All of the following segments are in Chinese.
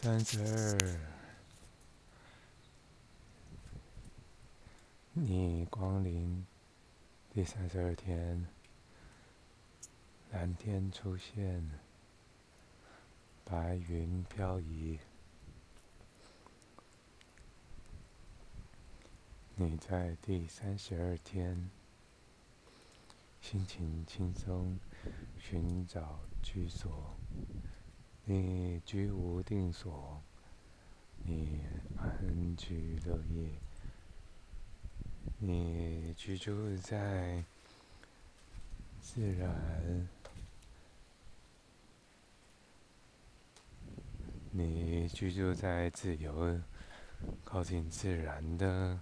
三十二，你光临第三十二天，蓝天出现，白云飘移，你在第三十二天，心情轻松，寻找居所。你居无定所，你安居乐业，你居住在自然，你居住在自由、靠近自然的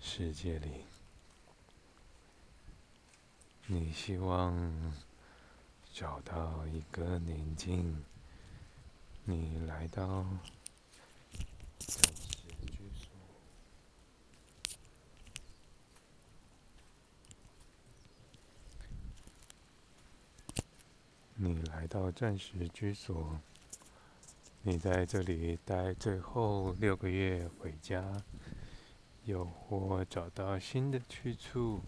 世界里。你希望找到一个宁静，你来到暂时居所，你来到暂时居所，你在这里待最后六个月，回家，又或找到新的去处。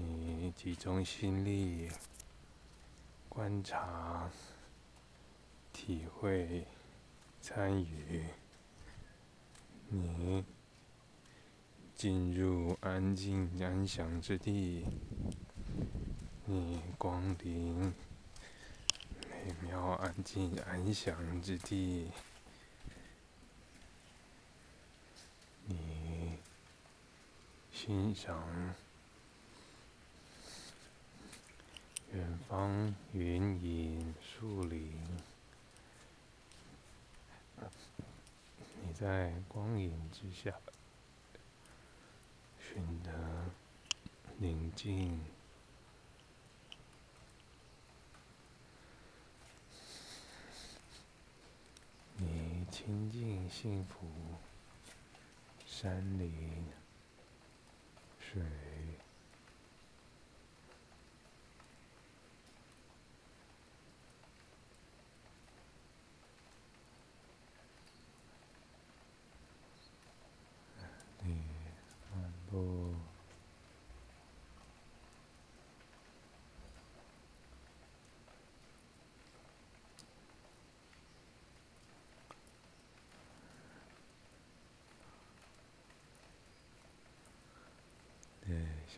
你集中心力，观察、体会、参与。你进入安静安详之地，你光临美妙安静安详之地，你欣赏。远方云影树林，你在光影之下寻得宁静，你亲近幸福，山林水。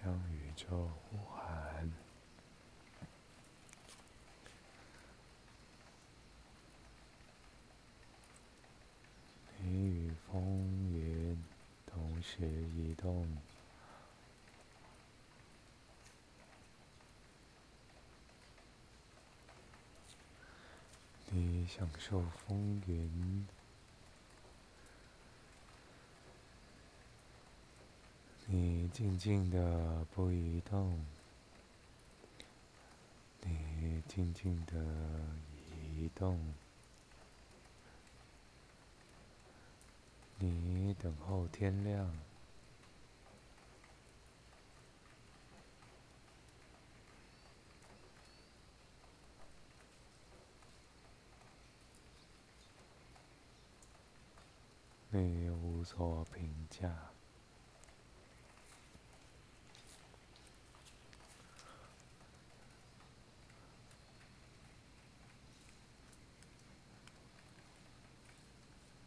向宇宙呼喊，你与风云同时移动，你享受风云。你静静的不移动，你静静的移动，你等候天亮，你无所评价。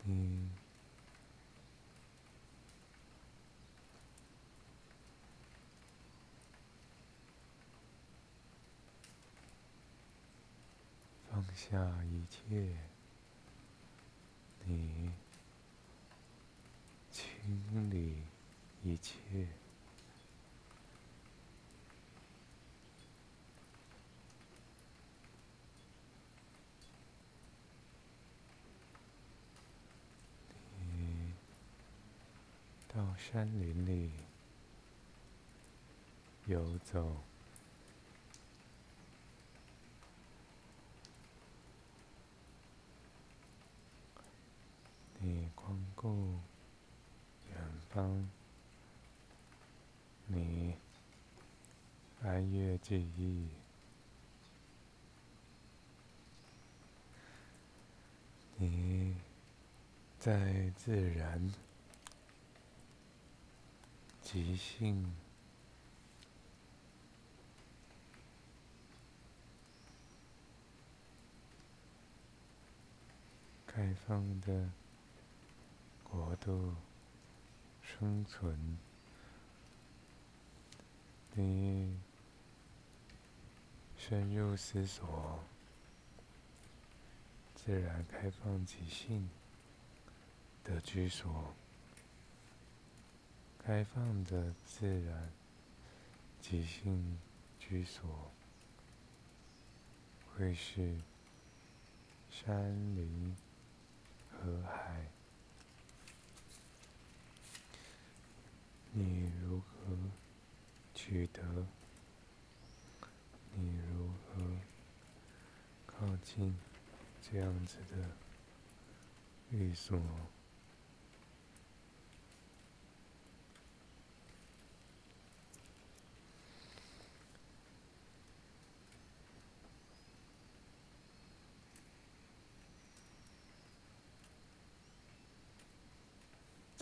放下一切，你清理一切，到山林里游走。你光顾远方，你安乐记忆，你在自然、即兴、开放的国度生存，你。深入思索，自然开放即兴的居所，开放的自然即兴居所，会是山林、河海，你如何取得？你如何靠近这样子的寓所？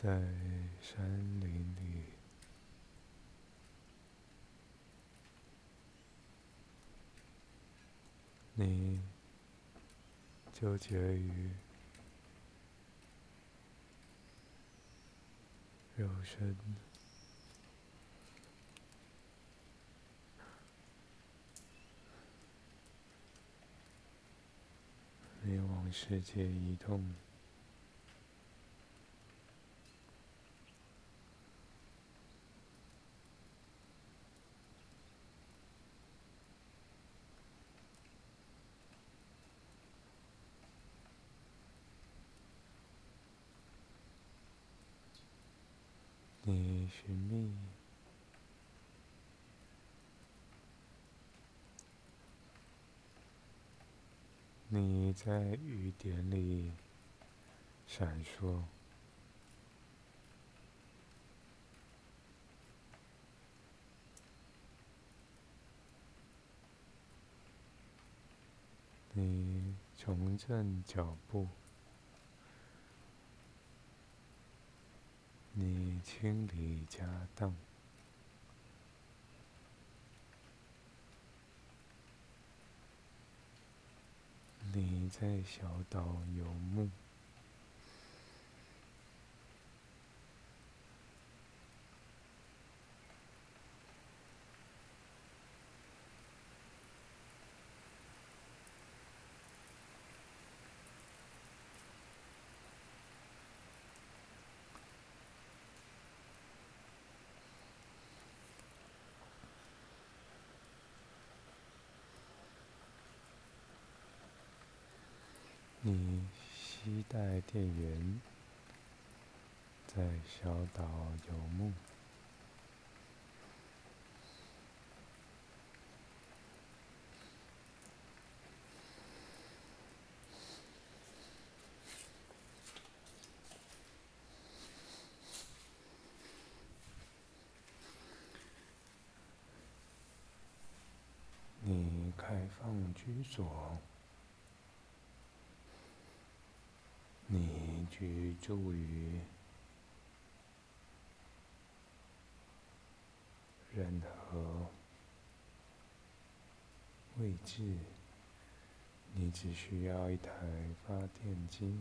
在山林里。你纠结于肉身，你往世界移动。你寻觅，你在雨点里闪烁，你重振脚步。你清理家当，你在小岛游牧。你携带电源，在小岛游牧。你开放居所。居住于任何位置，你只需要一台发电机，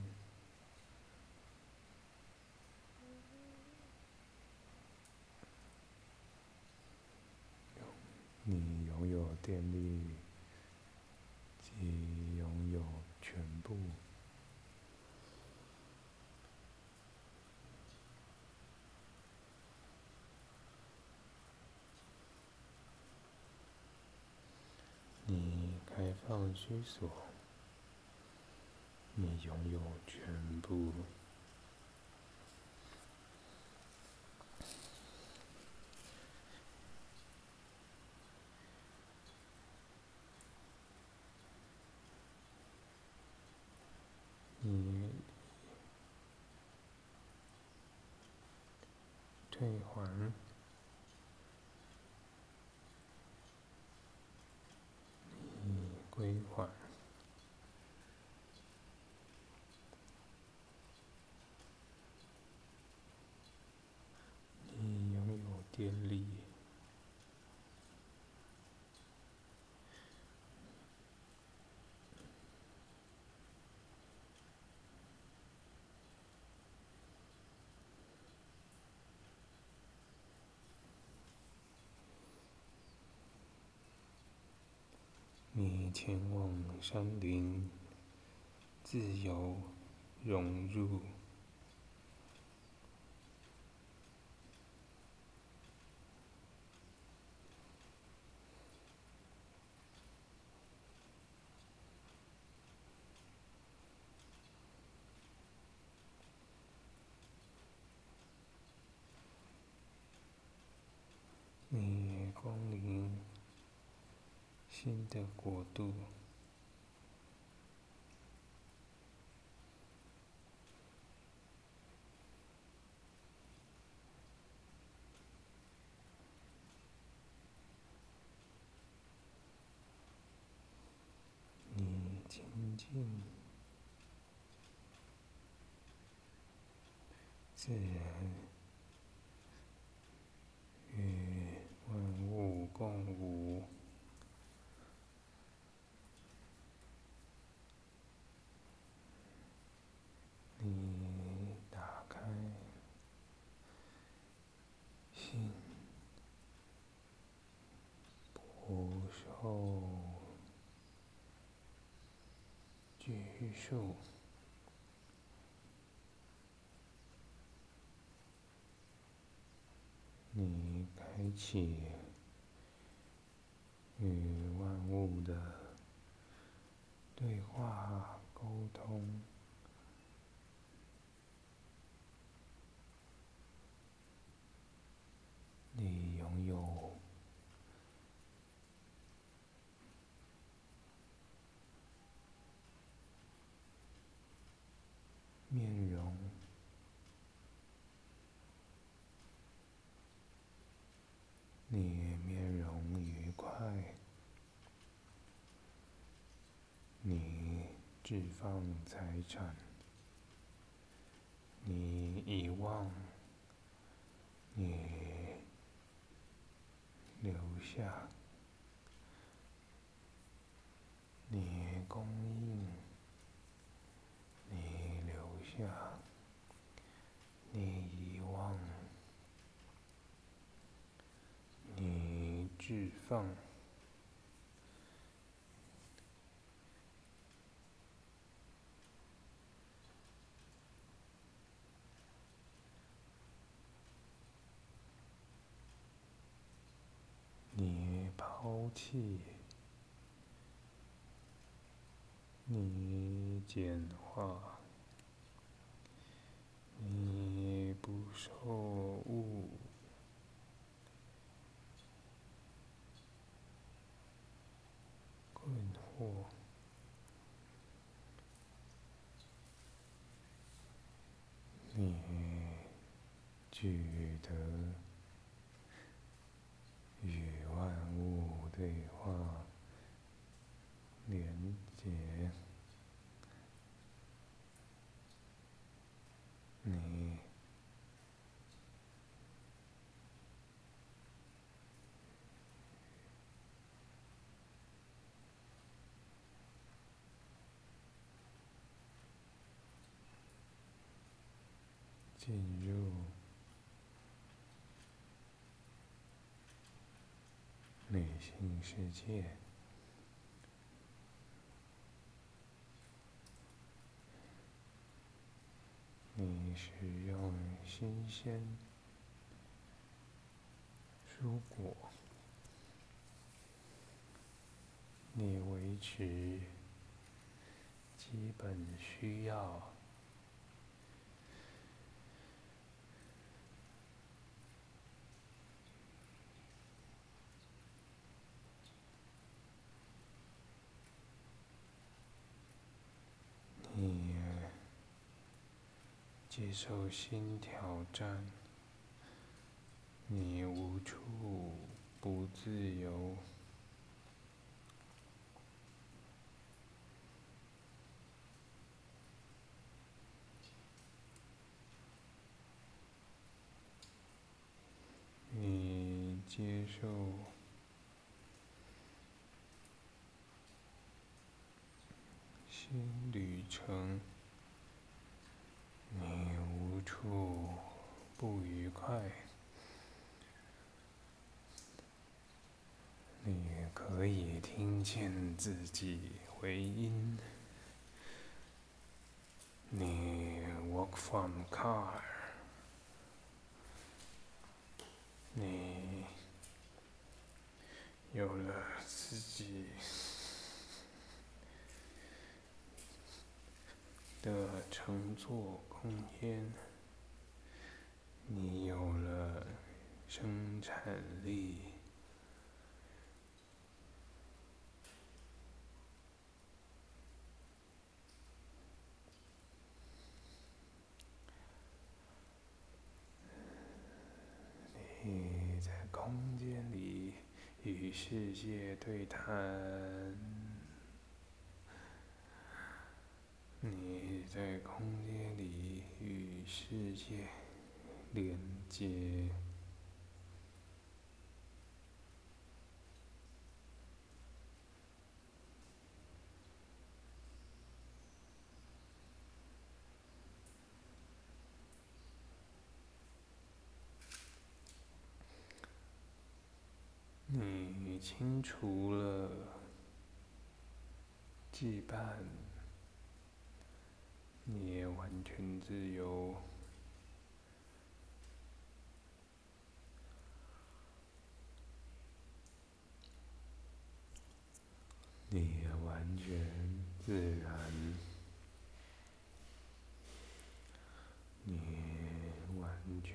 你拥有电力及拥有全部。开放居所，你拥有全部。你退还。归还。你拥有电力。你前往山林，自由融入。你光临。新的国度，你亲近自然，与万物共舞。你打开心，不受叙述，你开启与万物的对话沟通。你拥有面容，你面容愉快，你置放财产，你遗忘，你。留下，你供应，你留下，你遗忘，你置放，气，你简化，你不受物困惑，你取得与万物。对话，连接，你进入。内心世界，你使用新鲜蔬果，你维持基本需要。接受新挑战。你无处不自由。你接受。新旅程。快，你可以听见自己回音，你 walk from car。你有了自己的乘坐空间，你有了生产力，你在。空间里与世界对谈，你在空间里与世界连接，你清除了羁绊，你也完全自由，你完全自然，你完全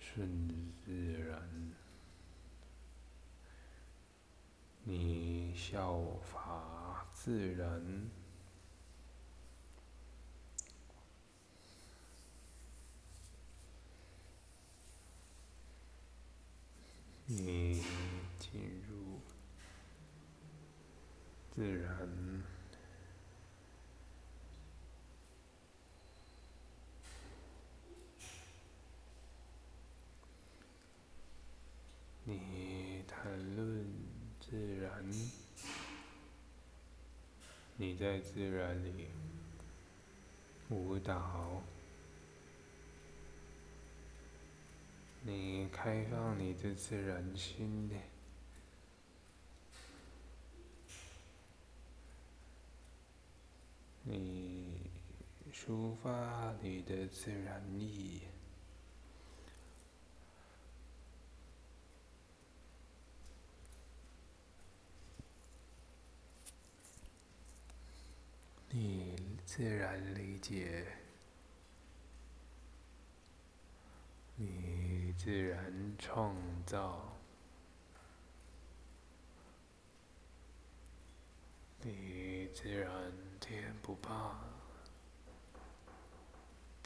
顺自然。你效法自然，你进入自然，你谈论。自然，你在自然里舞蹈，你开放你的自然心，抒发你的自然意。你自然理解，你自然创造，你自然天不怕，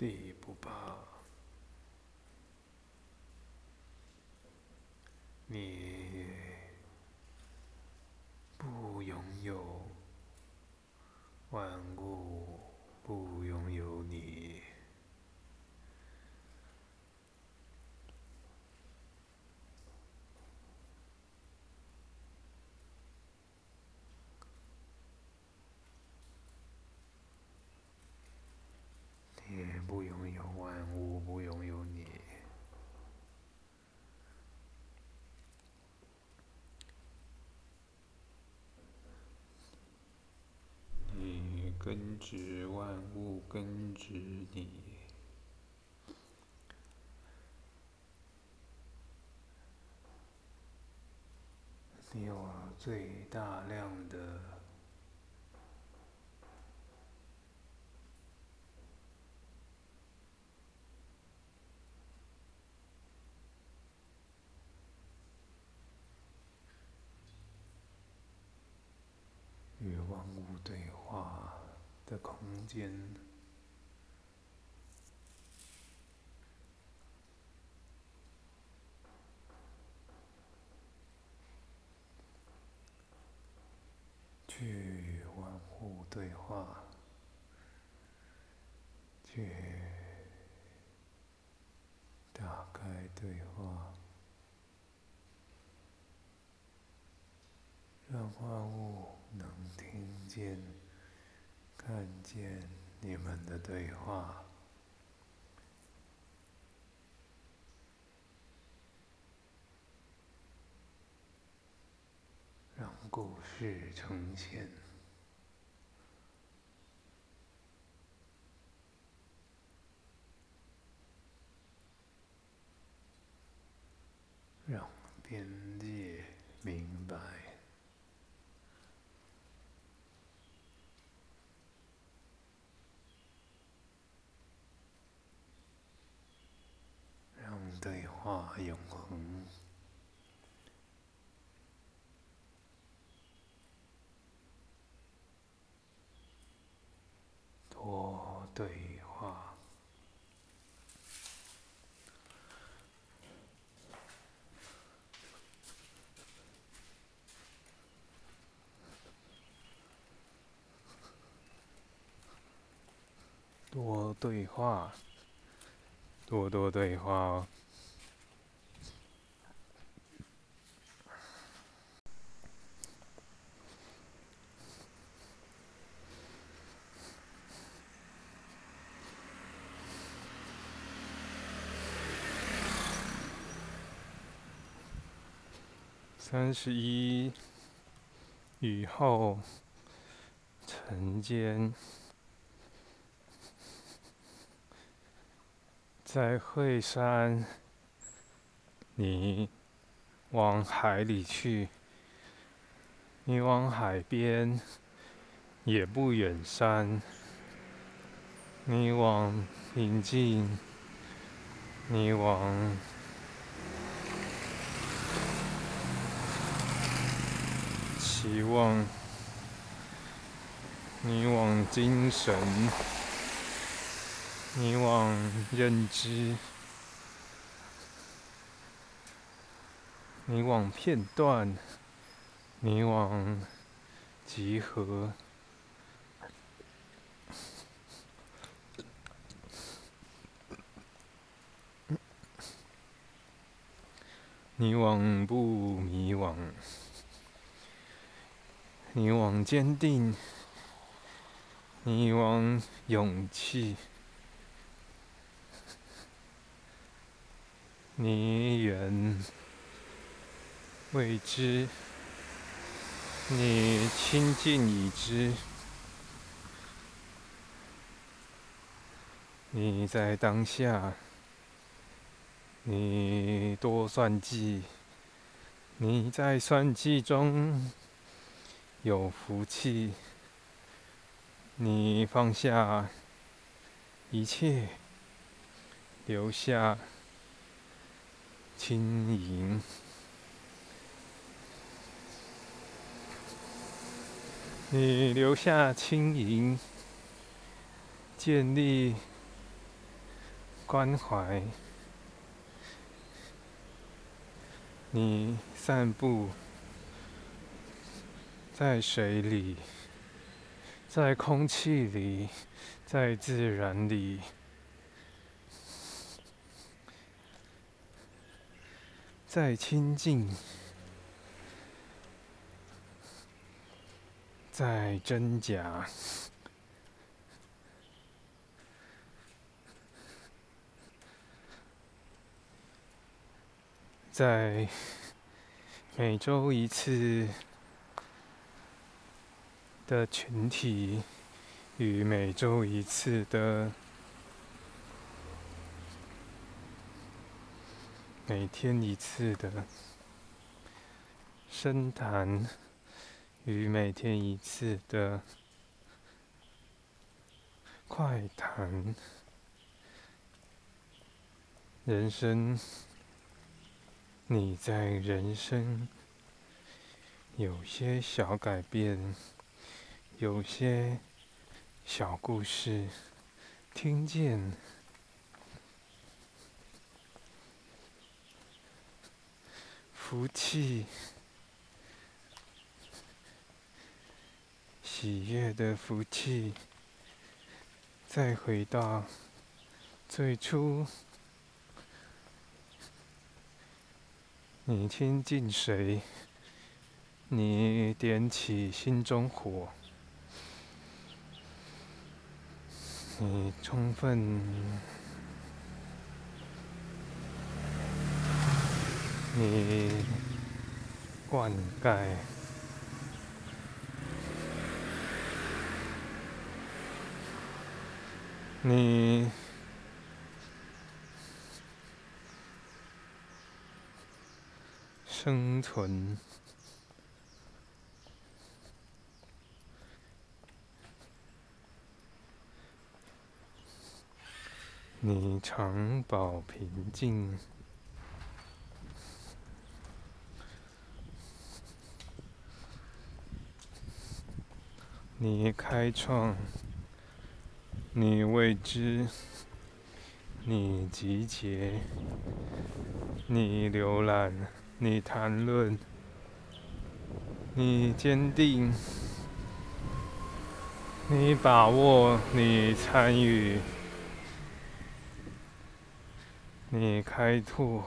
地不怕，你不拥有。万物不拥有你，你不拥有万物，不拥有你。根植万物，根植你。你有最大量的与万物对话。的空间。去与万物对话去打开对话让万物能听见。看见你们的对话，让故事呈现。让边界明白，让对话永恒，多对话。多对话，多多对话哦。三十一，雨后，晨间。在惠山，你往海里去，你往海边，也不远山。你往平静，你往期望，你往精神。你往认知，你往片段，你往集合，你往不迷惘，你往坚定，你往勇气。你远未知，你亲近已知。你在当下，你多算计，你在算计中有福气。你放下一切，留下。轻盈，你留下轻盈，建立关怀，你散步在水里，在空气里，在自然里。在亲近，在真假，在每周一次的群体与每周一次的。每天一次的深谈与每天一次的快谈，人生，你在人生有些小改变，有些小故事，听见。福气，喜悦的福气，再回到最初，你亲近谁，你点起心中火，你充分，你灌溉，你生存。你常保平静，你开创，你未知，你集结，你浏览，你谈论，你坚定，你把握，你参与。你开拓，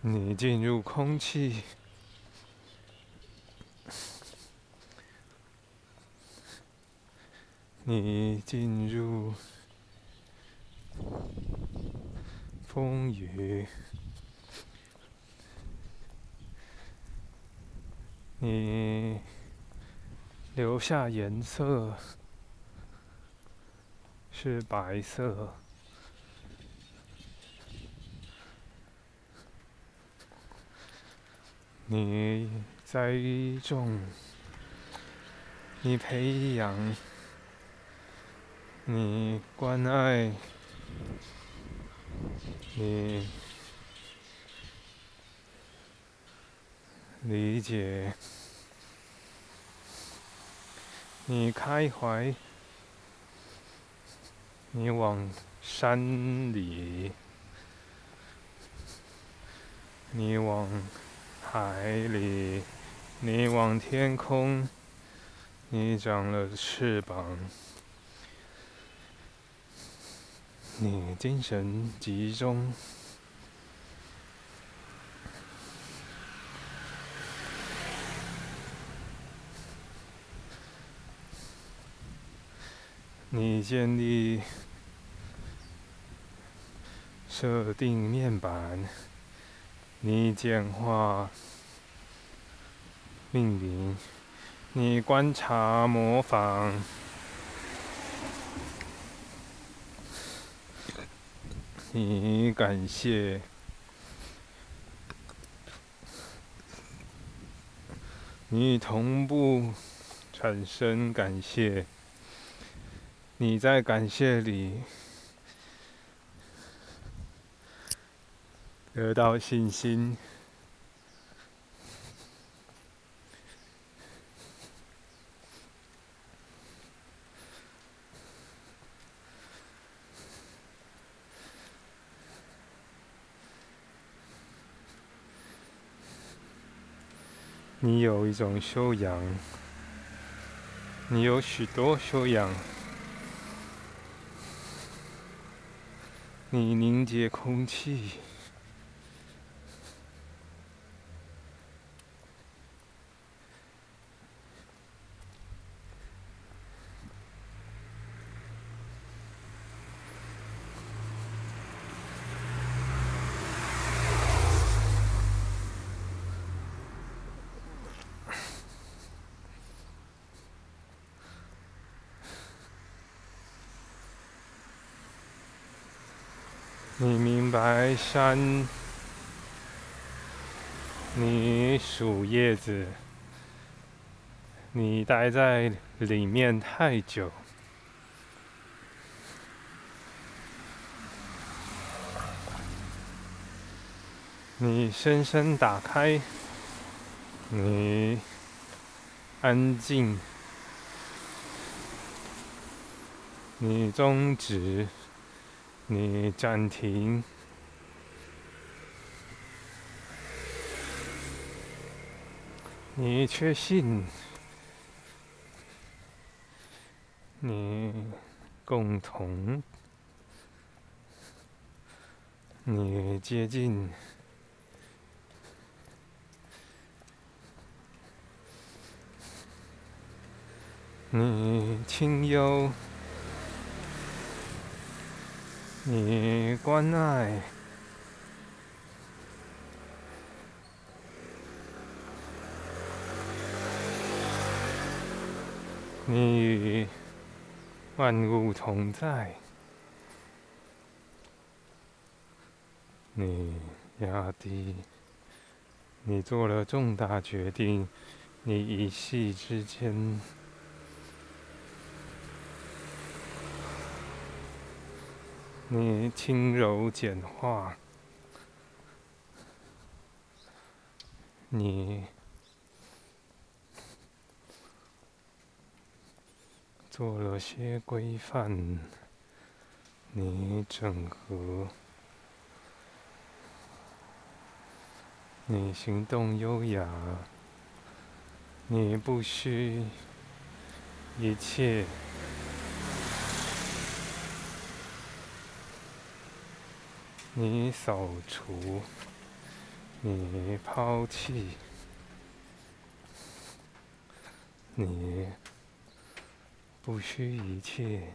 你进入空气，你进入风雨，你留下颜色。是白色。你栽种，你培养，你关爱，你理解，你开怀。你往山里，你往海里，你往天空，你长了翅膀，你精神集中，你建立。设定面板，你简化命令，你观察模仿，你感谢，你同步产生感谢，你在感谢里。得到信心。你有一种修养，你有许多修养，你凝结空气。你明白山，你数叶子，你待在里面太久，你深深打开，你安静，你终止。你暂停，你确信，你共同，你接近，你清幽，你关爱，你与万物同在。你压低，你做了重大决定，你一夕之间，你轻柔简化，你做了些规范，你整合。你行动优雅，你不需一切，你扫除，你抛弃，你不需一切，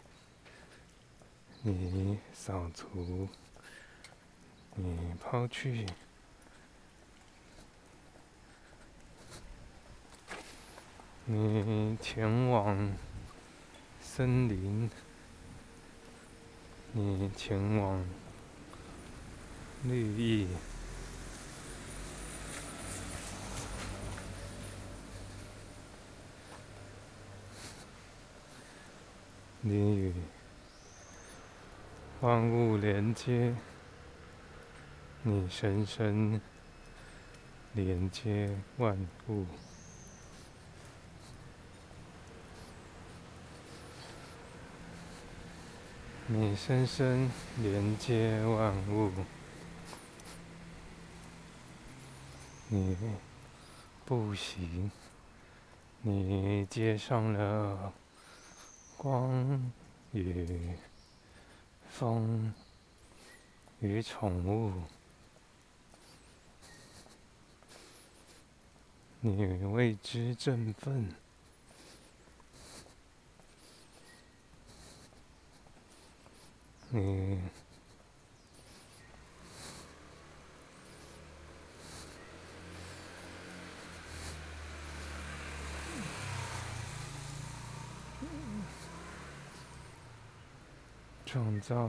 你扫除，你抛弃。你前往森林，你前往绿意，你与万物连接，你深深连接万物。你深深连接万物，你步行，你接上了光与风与宠物，你为之振奋。你创造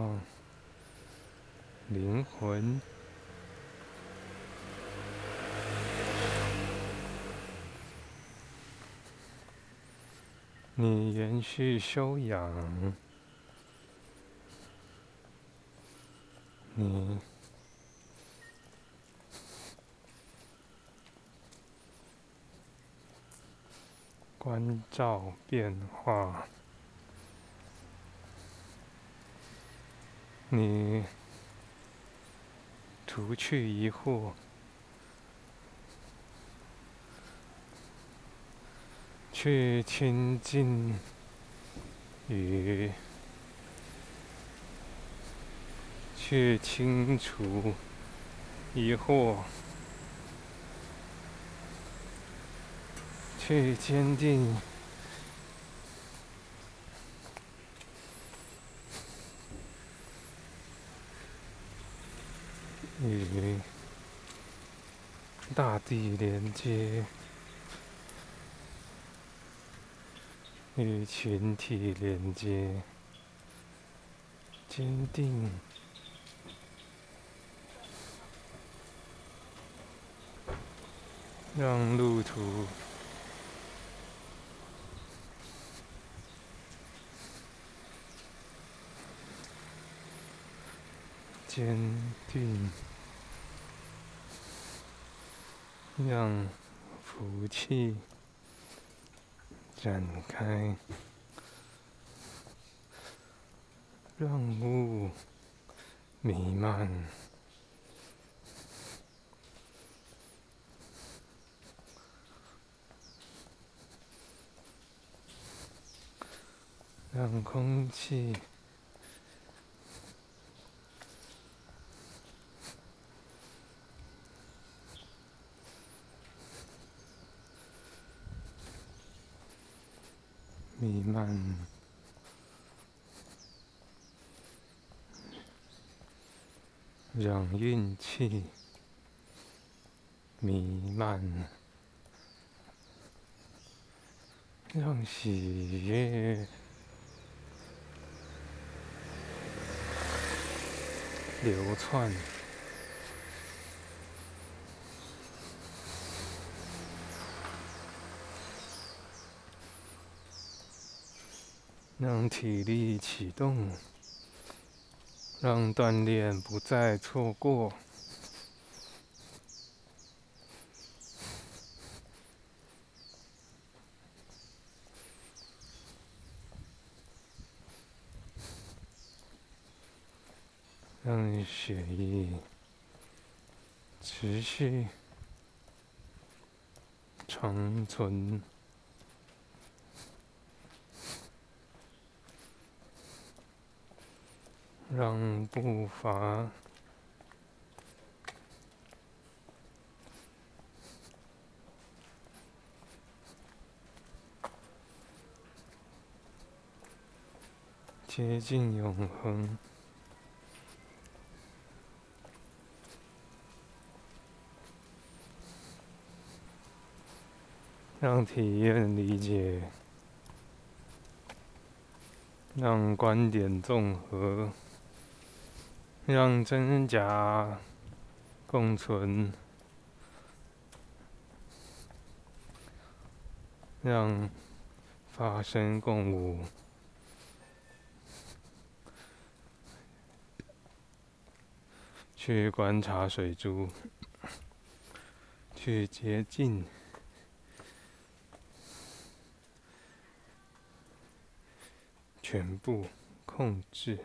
灵魂，你延续修养。你关照变化，你除去疑惑，去亲近与。去清除疑惑，去坚定与大地连接，与群体连接，坚定。让路途坚定，让福气展开，让雾弥漫。让空气让运气弥漫，让喜悦流窜。让体力启动，让锻炼不再错过，让血液持续长存。让步伐接近永恒，让体验理解，让观点综合。让真假共存，让发生共舞，去观察水珠，去接近，全部控制。